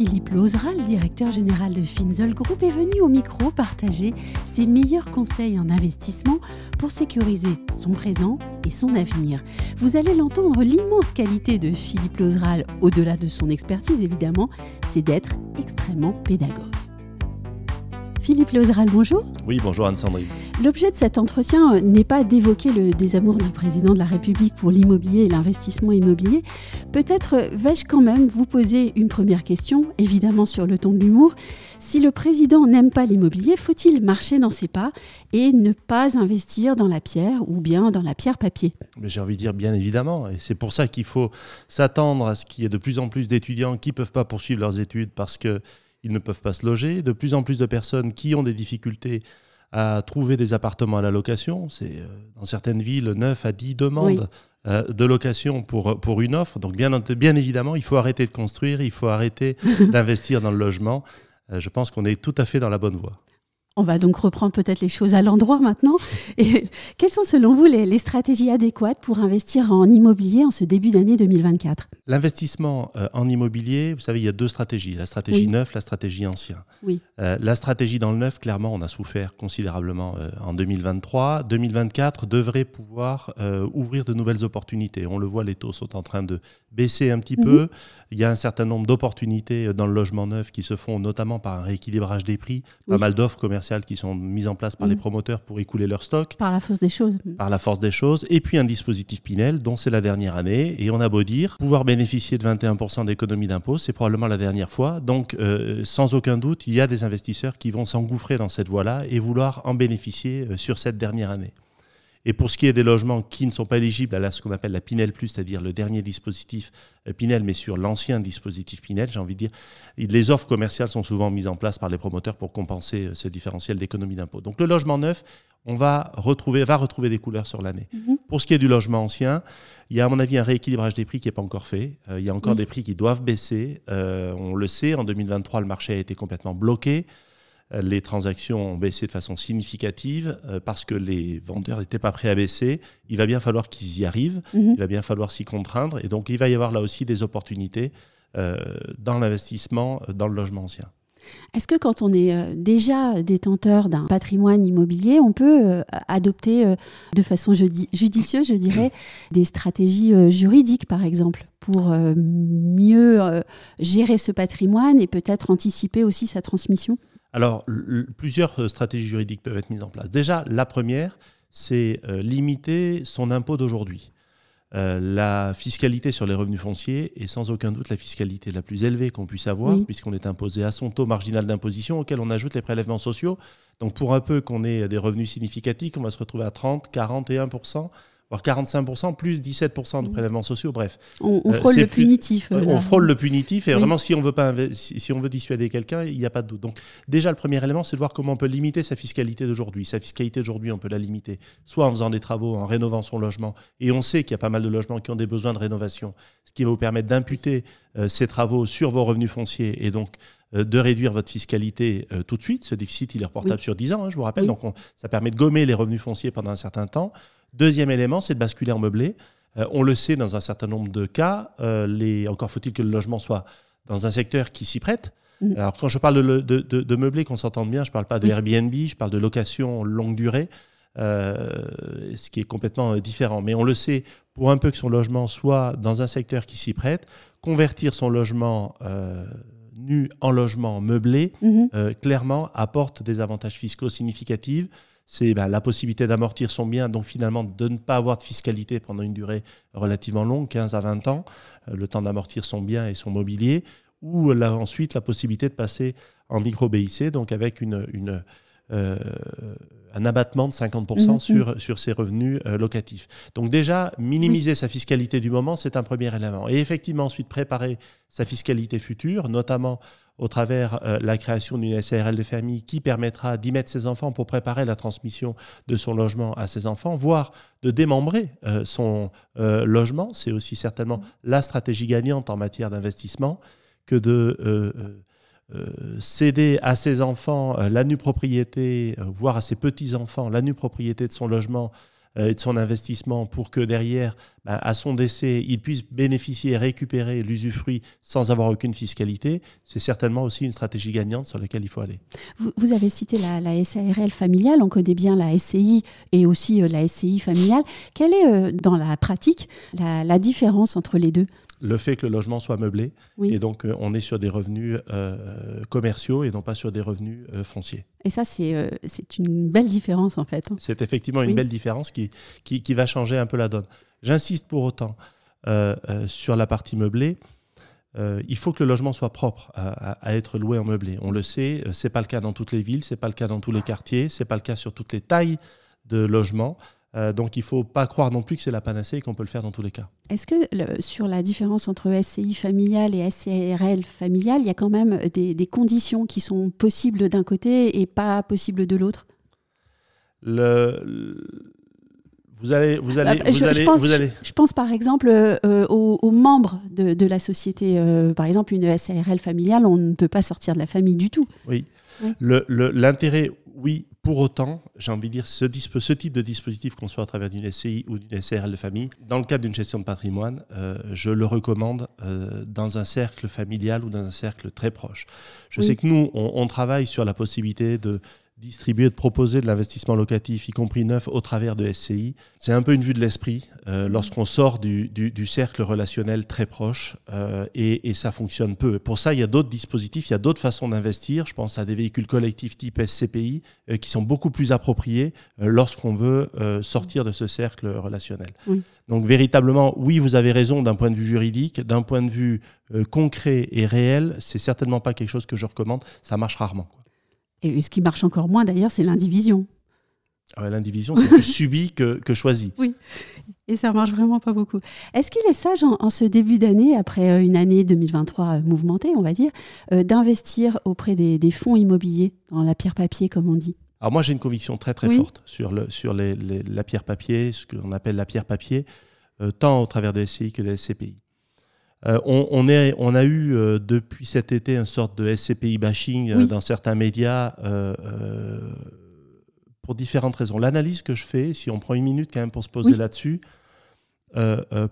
Philippe Lozeral, directeur général de Finzol Group, est venu au micro partager ses meilleurs conseils en investissement pour sécuriser son présent et son avenir. Vous allez l'entendre, l'immense qualité de Philippe Lozeral, au-delà de son expertise évidemment, c'est d'être extrêmement pédagogue. Philippe Lozeral, bonjour. Oui, bonjour Anne-Sandrine. L'objet de cet entretien euh, n'est pas d'évoquer le désamour du président de la République pour l'immobilier et l'investissement immobilier. Peut-être euh, vais-je quand même vous poser une première question, évidemment sur le ton de l'humour. Si le président n'aime pas l'immobilier, faut-il marcher dans ses pas et ne pas investir dans la pierre ou bien dans la pierre papier? J'ai envie de dire bien évidemment, et c'est pour ça qu'il faut s'attendre à ce qu'il y ait de plus en plus d'étudiants qui ne peuvent pas poursuivre leurs études parce que ils ne peuvent pas se loger, de plus en plus de personnes qui ont des difficultés à trouver des appartements à la location. C'est euh, dans certaines villes 9 à 10 demandes euh, de location pour, pour une offre. Donc bien, bien évidemment, il faut arrêter de construire, il faut arrêter d'investir dans le logement. Euh, je pense qu'on est tout à fait dans la bonne voie. On va donc reprendre peut-être les choses à l'endroit maintenant. Et quelles sont selon vous les, stratégies adéquates pour investir en immobilier en ce début d'année 2024 L'investissement euh, en immobilier, vous savez, il y a deux stratégies, la stratégie neuf, la stratégie ancien. Oui. Euh, la stratégie dans le neuf, clairement, on a souffert considérablement euh, en 2023. 2024 devrait pouvoir ouvrir de nouvelles opportunités. On le voit, les taux sont en train de baisser un petit mhm. peu. Il y a un certain nombre d'opportunités dans le logement neuf qui se font notamment par un rééquilibrage des prix, pas mal d'offres commerciales qui sont mises en place par les mm. promoteurs pour écouler leur stock. Par la force des choses. Par la force des choses. Et puis un dispositif Pinel dont c'est la dernière année. Et on a beau dire, pouvoir bénéficier de 21% d'économie d'impôt, c'est probablement la dernière fois. Donc euh, sans aucun doute, il y a des investisseurs qui vont s'engouffrer dans cette voie-là et vouloir en bénéficier euh, sur cette dernière année. Et pour ce qui est des logements qui ne sont pas éligibles à ce qu'on appelle la Pinel Plus, c'est-à-dire le dernier dispositif euh, Pinel, mais sur l'ancien dispositif Pinel, j'ai envie de dire, les offres commerciales sont souvent mises en place par les promoteurs pour compenser euh, ce différentiel d'économie d'impôt. Donc le logement neuf, on va retrouver, va retrouver des couleurs sur l'année. Mhm. Pour ce qui est du logement ancien, il y a à mon avis un rééquilibrage des prix qui n'est pas encore fait. Euh, il y a encore des prix qui doivent baisser. on le sait, en 2023, le marché a été complètement bloqué les transactions ont baissé de façon significative euh, parce que les vendeurs n'étaient pas prêts à baisser. Il va bien falloir qu'ils y arrivent, mhm. il va bien falloir s'y contraindre. Et donc, il va y avoir là aussi des opportunités euh, dans l'investissement euh, dans le logement ancien. Est-ce que quand on est déjà détenteur d'un patrimoine immobilier, on peut adopter de façon judicieuse, je dirais, des stratégies juridiques, par exemple, pour mieux gérer ce patrimoine et peut-être anticiper aussi sa transmission? Alors, plusieurs euh, stratégies juridiques peuvent être mises en place. Déjà, la première, c'est euh, limiter son impôt d'aujourd'hui. Euh, la fiscalité sur les revenus fonciers est sans aucun doute la fiscalité la plus élevée qu'on puisse avoir, puisqu'on est imposé à son taux marginal d'imposition auquel on ajoute les prélèvements sociaux. Donc pour un peu qu'on ait des revenus significatifs, on va se retrouver à 30, 41 voire 45%, plus 17% de prélèvements sociaux, bref. On, euh, frôle le punitif. Euh, on frôle le punitif, et vraiment, si on, veut pas si, on veut dissuader quelqu'un, il n'y a pas de doute. Donc, déjà, le premier élément, c'est de voir comment on peut limiter sa fiscalité d'aujourd'hui. Sa fiscalité d'aujourd'hui, on peut la limiter, soit en faisant des travaux, en rénovant son logement, et on sait qu'il y a pas mal de logements qui ont des besoins de rénovation, ce qui va vous permettre d'imputer euh, ces travaux sur vos revenus fonciers, et donc de réduire votre fiscalité tout de suite. Ce déficit, il est reportable sur 10 ans, hein, je vous rappelle. Donc, ça permet de gommer les revenus fonciers pendant un certain temps. Deuxième élément, c'est de basculer en meublé. Euh, on le sait dans un certain nombre de cas, euh, les, encore faut-il que le logement soit dans un secteur qui s'y prête. Mm. Alors quand je parle de, de, meublé, qu'on s'entende bien, je ne parle pas de Airbnb, je parle de location longue durée, euh, ce qui est complètement différent. Mais on le sait, pour un peu que son logement soit dans un secteur qui s'y prête, convertir son logement nu en logement meublé, mm-hmm. clairement, apporte des avantages fiscaux significatifs c'est bah, la possibilité d'amortir son bien, donc finalement de ne pas avoir de fiscalité pendant une durée relativement longue, 15 à 20 ans, euh, le temps d'amortir son bien et son mobilier, ou là, ensuite la possibilité de passer en micro-BIC, donc avec une, un abattement de 50% mhm. sur, sur ses revenus locatifs. Donc déjà, minimiser sa fiscalité du moment, c'est un premier élément. Et effectivement, ensuite, préparer sa fiscalité future, notamment au travers euh, la création d'une SARL de famille qui permettra d'y mettre ses enfants pour préparer la transmission de son logement à ses enfants, voire de démembrer euh, son euh, logement. C'est aussi certainement la stratégie gagnante en matière d'investissement que de céder à ses enfants la nue propriété, voire à ses petits-enfants la nue propriété de son logement euh, et de son investissement pour que derrière, bah, à son décès, il puisse bénéficier et récupérer l'usufruit sans avoir aucune fiscalité, c'est certainement aussi une stratégie gagnante sur laquelle il faut aller. Vous, avez cité la, la, SARL familiale, on connaît bien la SCI et aussi euh, la SCI familiale. Quelle est, euh, dans la pratique, la différence entre les deux? Le fait que le logement soit meublé. Et donc, euh, on est sur des revenus euh, commerciaux et non pas sur des revenus euh, fonciers. Et ça, c'est une belle différence, en fait. Hein. C'est effectivement une belle différence qui, qui, va changer un peu la donne. J'insiste pour autant sur la partie meublée. il faut que le logement soit propre à, à, être loué en meublé. On le sait, c'est pas le cas dans toutes les villes, c'est pas le cas dans tous les quartiers, c'est pas le cas sur toutes les tailles de logements. Euh, donc il ne faut pas croire non plus que c'est la panacée et qu'on peut le faire dans tous les cas. Est-ce que sur la différence entre SCI familiale et SCRL familiale, il y a quand même des, conditions qui sont possibles d'un côté et pas possibles de l'autre? Vous allez, vous allez, bah, je, allez, pense, Je, pense par exemple euh, aux, membres de, la société. Euh, par exemple, une SARL familiale, on ne peut pas sortir de la famille du tout. Oui. L'intérêt, oui, pour autant, j'ai envie de dire, ce, ce type de dispositif, qu'on soit à travers d'une SCI ou d'une SRL de famille, dans le cadre d'une gestion de patrimoine, euh, je le recommande euh, dans un cercle familial ou dans un cercle très proche. Je sais que nous, on, travaille sur la possibilité de distribuer, de proposer de l'investissement locatif, y compris neuf, au travers de SCI. C'est un peu une vue de l'esprit euh, mm. lorsqu'on sort du, du, cercle relationnel très proche euh, et, et, ça fonctionne peu. Pour ça, il y a d'autres dispositifs, il y a d'autres façons d'investir. Je pense à des véhicules collectifs type SCPI euh, qui sont beaucoup plus appropriés lorsqu'on veut sortir de ce cercle relationnel. Donc véritablement, oui, vous avez raison d'un point de vue juridique, d'un point de vue concret et réel, c'est certainement pas quelque chose que je recommande. Ça marche rarement. Et ce qui marche encore moins d'ailleurs, c'est l'indivision. Ah l'indivision, c'est plus subi que, que, choisi. Oui, et ça marche vraiment pas beaucoup. Est-ce qu'il est sage en, ce début d'année, après euh, une année 2023 euh, mouvementée, on va dire, euh, d'investir auprès des, fonds immobiliers dans la pierre papier, comme on dit? Alors moi, j'ai une conviction très très forte sur, le, sur les, la pierre papier, ce qu'on appelle la pierre papier, tant au travers des SCI que des SCPI. Euh, on, a eu euh, depuis cet été une sorte de SCPI bashing euh, dans certains médias pour différentes raisons. L'analyse que je fais, si on prend une minute quand même pour se poser là-dessus,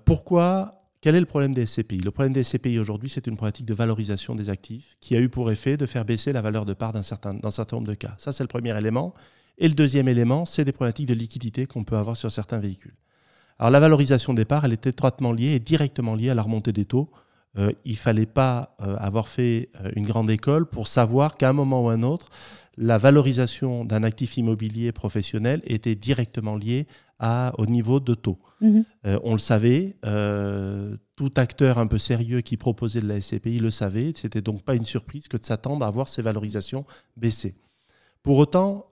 pourquoi quel est le problème des SCPI Le problème des SCPI aujourd'hui, c'est une pratique de valorisation des actifs qui a eu pour effet de faire baisser la valeur de part d'un certain, dans un certain nombre de cas. Ça, c'est le premier élément. Et le deuxième élément, c'est des problématiques de liquidité qu'on peut avoir sur certains véhicules. Alors la valorisation des parts, elle est étroitement liée et directement liée à la remontée des taux. Euh, il ne fallait pas euh, avoir fait euh, une grande école pour savoir qu'à un moment ou un autre, la valorisation d'un actif immobilier professionnel était directement liée à, au niveau de taux. Mhm. on le savait, tout acteur un peu sérieux qui proposait de la SCPI le savait, c'était donc pas une surprise que de s'attendre à voir ces valorisations baisser. Pour autant,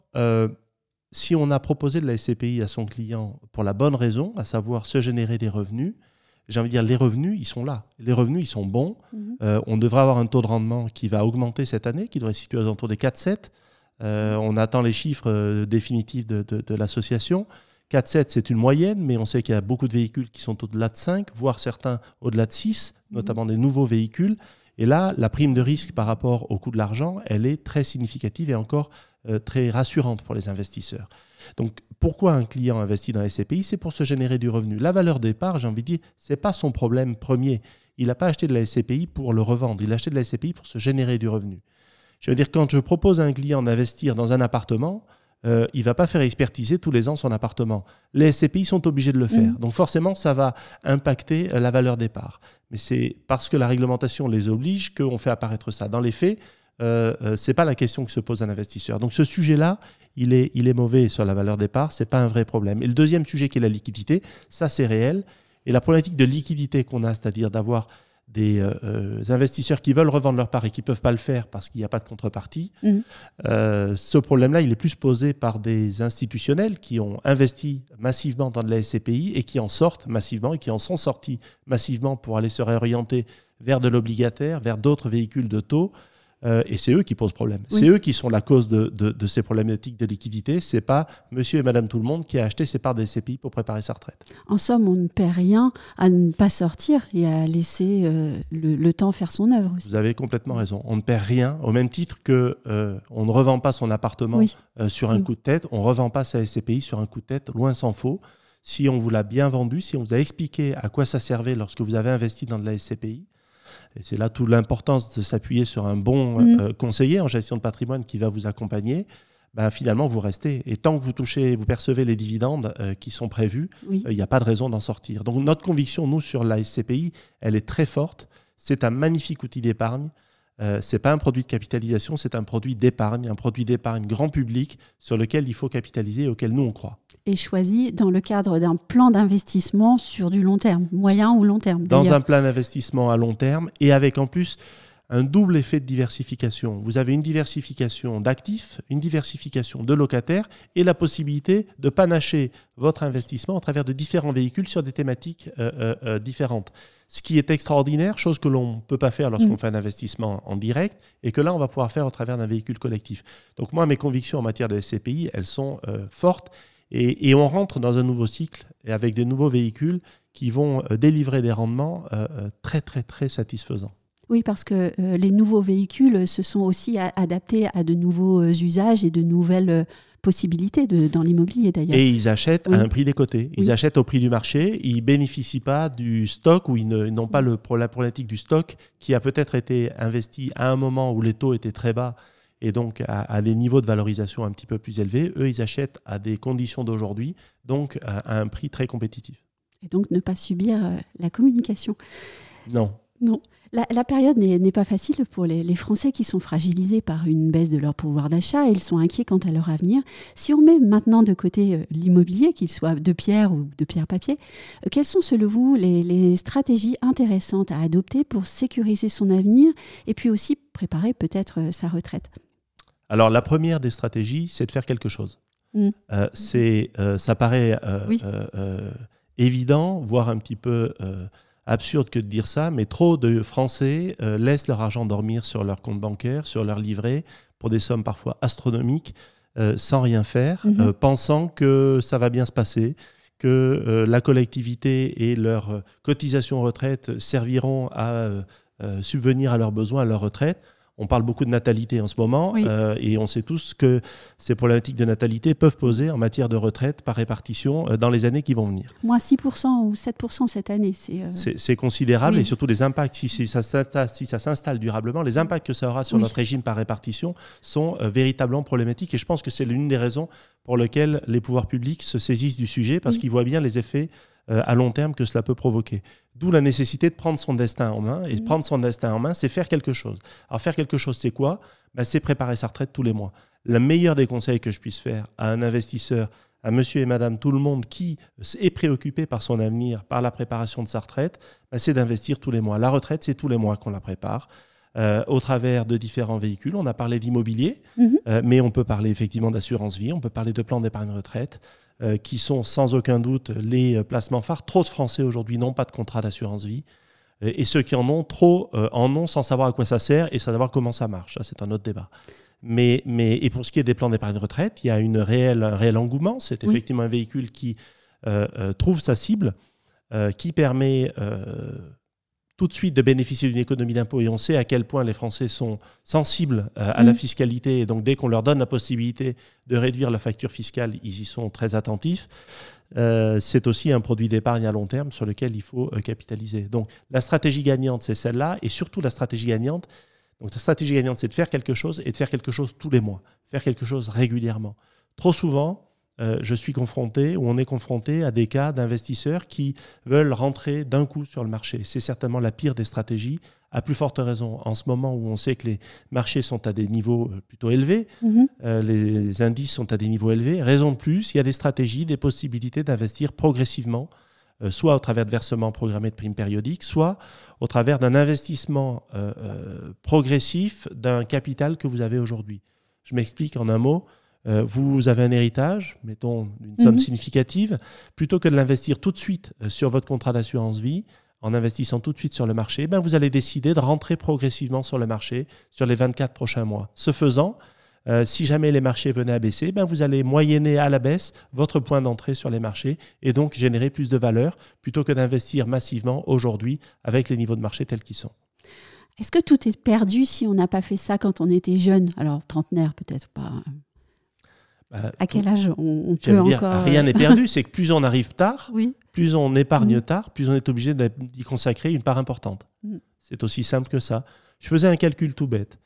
si on a proposé de la SCPI à son client pour la bonne raison, à savoir se générer des revenus, j'ai envie de dire, les revenus, ils sont là. Les revenus, ils sont bons. Mhm. Euh, on devrait avoir un taux de rendement qui va augmenter cette année, qui devrait se situer aux alentours des 4,7. Euh, on attend les chiffres euh, définitifs de, de, de l'association. 4,7, c'est une moyenne, mais on sait qu'il y a beaucoup de véhicules qui sont au-delà de 5, voire certains au-delà de 6, mhm. notamment des nouveaux véhicules. Et là, la prime de risque par rapport au coût de l'argent, elle est très significative et encore très rassurante pour les investisseurs. Donc, pourquoi un client investit dans les SCPI C'est pour se générer du revenu. La valeur départ, j'ai envie de dire, ce n'est pas son problème premier. Il n'a pas acheté de la SCPI pour le revendre. Il a acheté de la SCPI pour se générer du revenu. Je veux dire, quand je propose à un client d'investir dans un appartement, euh, il ne va pas faire expertiser tous les ans son appartement. Les SCPI sont obligés de le faire. Mmh. Donc forcément, ça va impacter euh, la valeur départ. Mais c'est parce que la réglementation les oblige qu'on fait apparaître ça. Dans les faits, euh, euh, ce n'est pas la question que se pose un investisseur. Donc ce sujet-là, il est, il est mauvais sur la valeur des parts, ce n'est pas un vrai problème. Et le deuxième sujet qui est la liquidité, ça c'est réel. Et la problématique de liquidité qu'on a, c'est-à-dire d'avoir des investisseurs qui veulent revendre leur part et qui ne peuvent pas le faire parce qu'il n'y a pas de contrepartie. Mmh. ce problème-là, il est plus posé par des institutionnels qui ont investi massivement dans de la SCPI et qui en sortent massivement et qui en sont sortis massivement pour aller se réorienter vers de l'obligataire, vers d'autres véhicules de taux. Euh, et c'est eux qui posent problème. C'est eux qui sont la cause de, ces problématiques de liquidité. C'est pas monsieur et madame tout le monde qui a acheté ses parts de SCPI pour préparer sa retraite. En somme, on ne perd rien à ne pas sortir et à laisser euh, le, temps faire son œuvre. Vous avez complètement raison. On ne perd rien au même titre que euh, on ne revend pas son appartement sur un coup de tête. On ne revend pas sa SCPI sur un coup de tête. Loin s'en faut. Si on vous l'a bien vendu, si on vous a expliqué à quoi ça servait lorsque vous avez investi dans de la SCPI, et c'est là toute l'importance de s'appuyer sur un bon mm. euh, conseiller en gestion de patrimoine qui va vous accompagner. Ben, finalement, vous restez. Et tant que vous touchez, vous percevez les dividendes euh, qui sont prévus, euh, il n'y a pas de raison d'en sortir. Donc notre conviction, nous, sur la SCPI, elle est très forte. C'est un magnifique outil d'épargne. Euh, ce n'est pas un produit de capitalisation, c'est un produit d'épargne, un produit d'épargne grand public sur lequel il faut capitaliser et auquel nous on croit. Et choisi dans le cadre d'un plan d'investissement sur du long terme, moyen ou long terme. Dans un plan d'investissement à long terme et avec en plus un double effet de diversification. Vous avez une diversification d'actifs, une diversification de locataires et la possibilité de panacher votre investissement à travers de différents véhicules sur des thématiques euh, euh, différentes ce qui est extraordinaire, chose que l'on ne peut pas faire lorsqu'on mm. fait un investissement en direct, et que là, on va pouvoir faire au travers d'un véhicule collectif. Donc moi, mes convictions en matière de SCPI, elles sont euh, fortes, et, on rentre dans un nouveau cycle avec des nouveaux véhicules qui vont euh, délivrer des rendements euh, très, très, très satisfaisants. Oui, parce que les nouveaux véhicules se sont aussi adaptés à de nouveaux usages et de nouvelles possibilités dans l'immobilier d'ailleurs. Et ils achètent à un prix décoté. Ils achètent au prix du marché, ils bénéficient pas du stock ou ils n'ont pas le, la problématique du stock qui a peut-être été investi à un moment où les taux étaient très bas et donc à, des niveaux de valorisation un petit peu plus élevés. Eux, ils achètent à des conditions d'aujourd'hui, donc à, un prix très compétitif. Et donc ne pas subir euh, la communication. Non. Non. La, période n'est pas facile pour les, Français qui sont fragilisés par une baisse de leur pouvoir d'achat et ils sont inquiets quant à leur avenir. Si on met maintenant de côté euh, l'immobilier, qu'il soit de pierre ou de pierre-papier, euh, quelles sont selon vous les, stratégies intéressantes à adopter pour sécuriser son avenir et puis aussi préparer peut-être euh, sa retraite? Alors la première des stratégies, c'est de faire quelque chose. Mmh. c'est, ça paraît évident, voire un petit peu absurde que de dire ça, mais trop de Français euh, laissent leur argent dormir sur leur compte bancaire, sur leur livret, pour des sommes parfois astronomiques, euh, sans rien faire, mhm. euh, pensant que ça va bien se passer, que la collectivité et leur cotisation retraite serviront à subvenir à leurs besoins, à leur retraite. On parle beaucoup de natalité en ce moment euh, et on sait tous que ces problématiques de natalité peuvent poser en matière de retraite par répartition euh, dans les années qui vont venir. Moins 6% ou 7% cette année, euh, c'est... C'est considérable et surtout les impacts, si, ça, s'installe durablement, les impacts que ça aura sur notre régime par répartition sont véritablement problématiques et je pense que c'est l'une des raisons pour lesquelles les pouvoirs publics se saisissent du sujet parce qu'ils voient bien les effets euh, à long terme que cela peut provoquer. D'où la nécessité de prendre son destin en main. Et de prendre son destin en main, c'est faire quelque chose. Alors faire quelque chose, c'est quoi? Ben, C'est préparer sa retraite tous les mois. Le meilleur des conseils que je puisse faire à un investisseur, à monsieur et madame, tout le monde qui est préoccupé par son avenir, par la préparation de sa retraite, ben, c'est d'investir tous les mois. La retraite, c'est tous les mois qu'on la prépare. Euh, au travers de différents véhicules. On a parlé d'immobilier, mhm. euh, mais on peut parler effectivement d'assurance vie, on peut parler de plan d'épargne retraite, euh, qui sont sans aucun doute les euh, placements phares. Trop de Français aujourd'hui n'ont pas de contrat d'assurance vie. Euh, et ceux qui en ont, trop en ont sans savoir à quoi ça sert et savoir comment ça marche. Ça, c'est un autre débat. Mais, mais, et pour ce qui est des plans d'épargne retraite, il y a une réelle, un réel engouement. C'est effectivement un véhicule qui trouve sa cible, qui permet tout de suite de bénéficier d'une économie d'impôt et on sait à quel point les Français sont sensibles euh, à la mm. fiscalité et donc dès qu'on leur donne la possibilité de réduire la facture fiscale, ils y sont très attentifs. Euh, c'est aussi un produit d'épargne à long terme sur lequel il faut euh, capitaliser. Donc la stratégie gagnante, c'est celle-là et surtout la stratégie gagnante. Donc la stratégie gagnante, c'est de faire quelque chose et de faire quelque chose tous les mois, faire quelque chose régulièrement. Trop souvent, euh, je suis confronté ou on est confronté à des cas d'investisseurs qui veulent rentrer d'un coup sur le marché. C'est certainement la pire des stratégies, à plus forte raison en ce moment où on sait que les marchés sont à des niveaux euh, plutôt élevés, mhm. euh, les indices sont à des niveaux élevés. Raison de plus, il y a des stratégies, des possibilités d'investir progressivement euh, soit au travers de versements programmés de primes périodiques, soit au travers d'un investissement euh, progressif d'un capital que vous avez aujourd'hui. Je m'explique en un mot. Vous avez un héritage, mettons une somme mhm. significative, plutôt que de l'investir tout de suite sur votre contrat d'assurance vie, en investissant tout de suite sur le marché, ben vous allez décider de rentrer progressivement sur le marché sur les 24 prochains mois. Ce faisant, euh, si jamais les marchés venaient à baisser, ben vous allez moyenner à la baisse votre point d'entrée sur les marchés et donc générer plus de valeur plutôt que d'investir massivement aujourd'hui avec les niveaux de marché tels qu'ils sont. Est-ce que tout est perdu si on n'a pas fait ça quand on était jeune? Alors, trentenaire peut-être pas. Bah, à quel âge on, peut encore... Rien n'est perdu, c'est que plus on arrive tard, plus on épargne mm. tard, plus on est obligé d'y consacrer une part importante. Mm. C'est aussi simple que ça. Je faisais un calcul tout bête.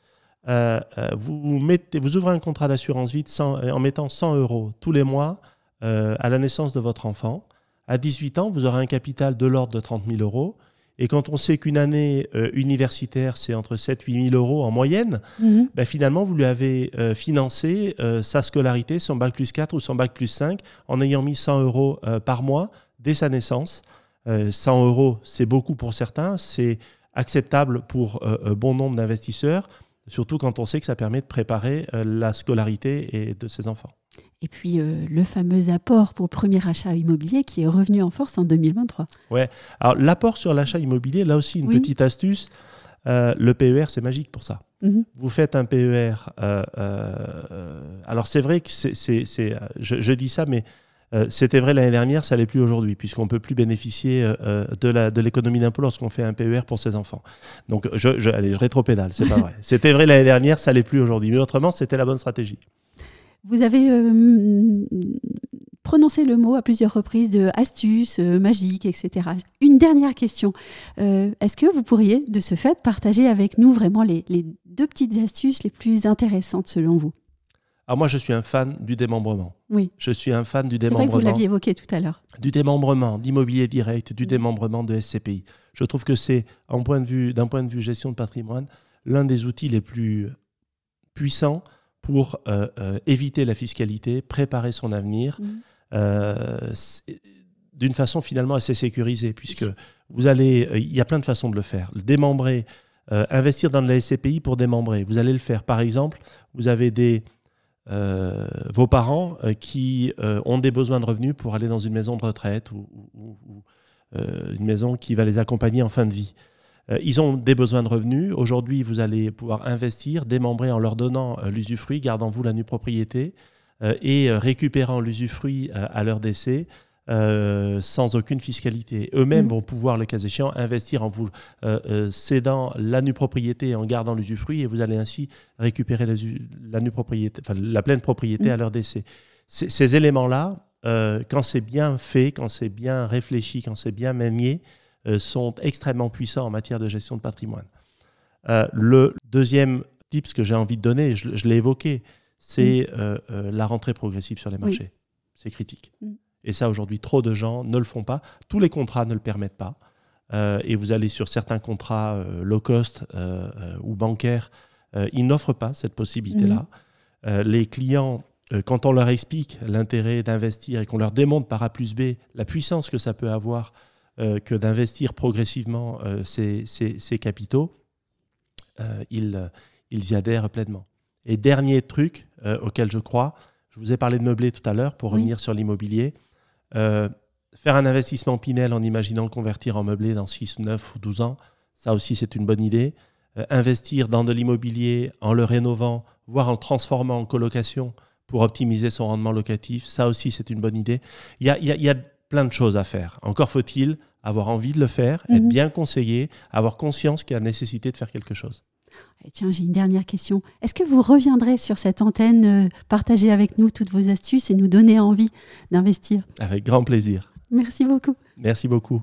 Euh, euh, vous, mettez, vous ouvrez un contrat d'assurance vie euh, en mettant 100 euros tous les mois à la naissance de votre enfant. À 18 ans, vous aurez un capital de l'ordre de 30 000 euros. Et quand on sait qu'une année universitaire, c'est entre 7 8 000 euros en moyenne, mhm. ben finalement, vous lui avez financé sa scolarité, son bac plus 4 ou son bac plus 5, en ayant mis 100 euros par mois dès sa naissance. 100 euros, c'est beaucoup pour certains, c'est acceptable pour bon nombre d'investisseurs surtout quand on sait que ça permet de préparer euh, la scolarité et de ses enfants. Et puis euh, le fameux apport pour le premier achat immobilier qui est revenu en force en 2023. Ouais. Alors l'apport sur l'achat immobilier, là aussi une petite astuce. Euh, le PER, c'est magique pour ça. Mhm. Vous faites un PER. alors c'est vrai que c'est, je, je, dis ça, mais euh, c'était vrai l'année dernière, ça l'est plus aujourd'hui, puisqu'on ne peut plus bénéficier euh, euh, de, de l'économie d'impôt lorsqu'on fait un PER pour ses enfants. Donc, je, je, allez, je rétropédale, c'est pas vrai. C'était vrai l'année dernière, ça l'est plus aujourd'hui. Mais autrement, c'était la bonne stratégie. Vous avez prononcé le mot à plusieurs reprises de astuce, magique, etc. Une dernière question. Est-ce que vous pourriez, de ce fait, partager avec nous vraiment les, les deux petites astuces les plus intéressantes selon vous? Alors moi, je suis un fan du démembrement. Oui. Je suis un fan du démembrement. Vrai que vous l'aviez évoqué tout à l'heure. Du démembrement, d'immobilier direct, du démembrement de SCPI. Je trouve que c'est, d'un point, de vue, point de vue gestion de patrimoine, l'un des outils les plus puissants pour euh, euh, éviter la fiscalité, préparer son avenir, mmh. euh, d'une façon finalement assez sécurisée, puisque vous allez, il y a plein de façons de le faire. Le démembrer, investir dans de la SCPI pour démembrer. Vous allez le faire. Par exemple, vous avez des vos parents qui ont des besoins de revenus pour aller dans une maison de retraite ou, une maison qui va les accompagner en fin de vie. Ils ont des besoins de revenus. Aujourd'hui, vous allez pouvoir investir, démembrer en leur donnant l'usufruit, gardant vous la nue propriété et récupérant l'usufruit à leur décès euh, sans aucune fiscalité. Eux-mêmes mm. vont pouvoir, le cas échéant, investir en vous euh, euh, cédant la nue propriété et en gardant l'usufruit, et vous allez ainsi récupérer la, la, propriété, la pleine propriété mm. à leur décès. ces éléments-là, quand c'est bien fait, quand c'est bien réfléchi, quand c'est bien manié, sont extrêmement puissants en matière de gestion de patrimoine. le deuxième tip que j'ai envie de donner, je, l'ai évoqué, c'est mm. la rentrée progressive sur les marchés. C'est critique. Et ça, aujourd'hui, trop de gens ne le font pas. Tous les contrats ne le permettent pas. Euh, et vous allez sur certains contrats euh, low cost euh, ou bancaires, ils n'offrent pas cette possibilité-là. Mhm. les clients, quand on leur explique l'intérêt d'investir et qu'on leur démontre par A plus B la puissance que ça peut avoir que d'investir progressivement ces, ces, capitaux, ils, ils y adhèrent pleinement. Et dernier truc auquel je crois, je vous ai parlé de meublé tout à l'heure pour revenir sur l'immobilier. Euh, faire un investissement Pinel en imaginant le convertir en meublé dans 6, 9 ou 12 ans, ça aussi c'est une bonne idée. Euh, investir dans de l'immobilier en le rénovant, voire en le transformant en colocation pour optimiser son rendement locatif, ça aussi c'est une bonne idée. Il y a, y a, plein de choses à faire. Encore faut-il avoir envie de le faire, être mhm. bien conseillé, avoir conscience qu'il y a nécessité de faire quelque chose. Tiens, j'ai une dernière question. Est-ce que vous reviendrez sur cette antenne, euh, partager avec nous toutes vos astuces et nous donner envie d'investir? Avec grand plaisir. Merci beaucoup. Merci beaucoup.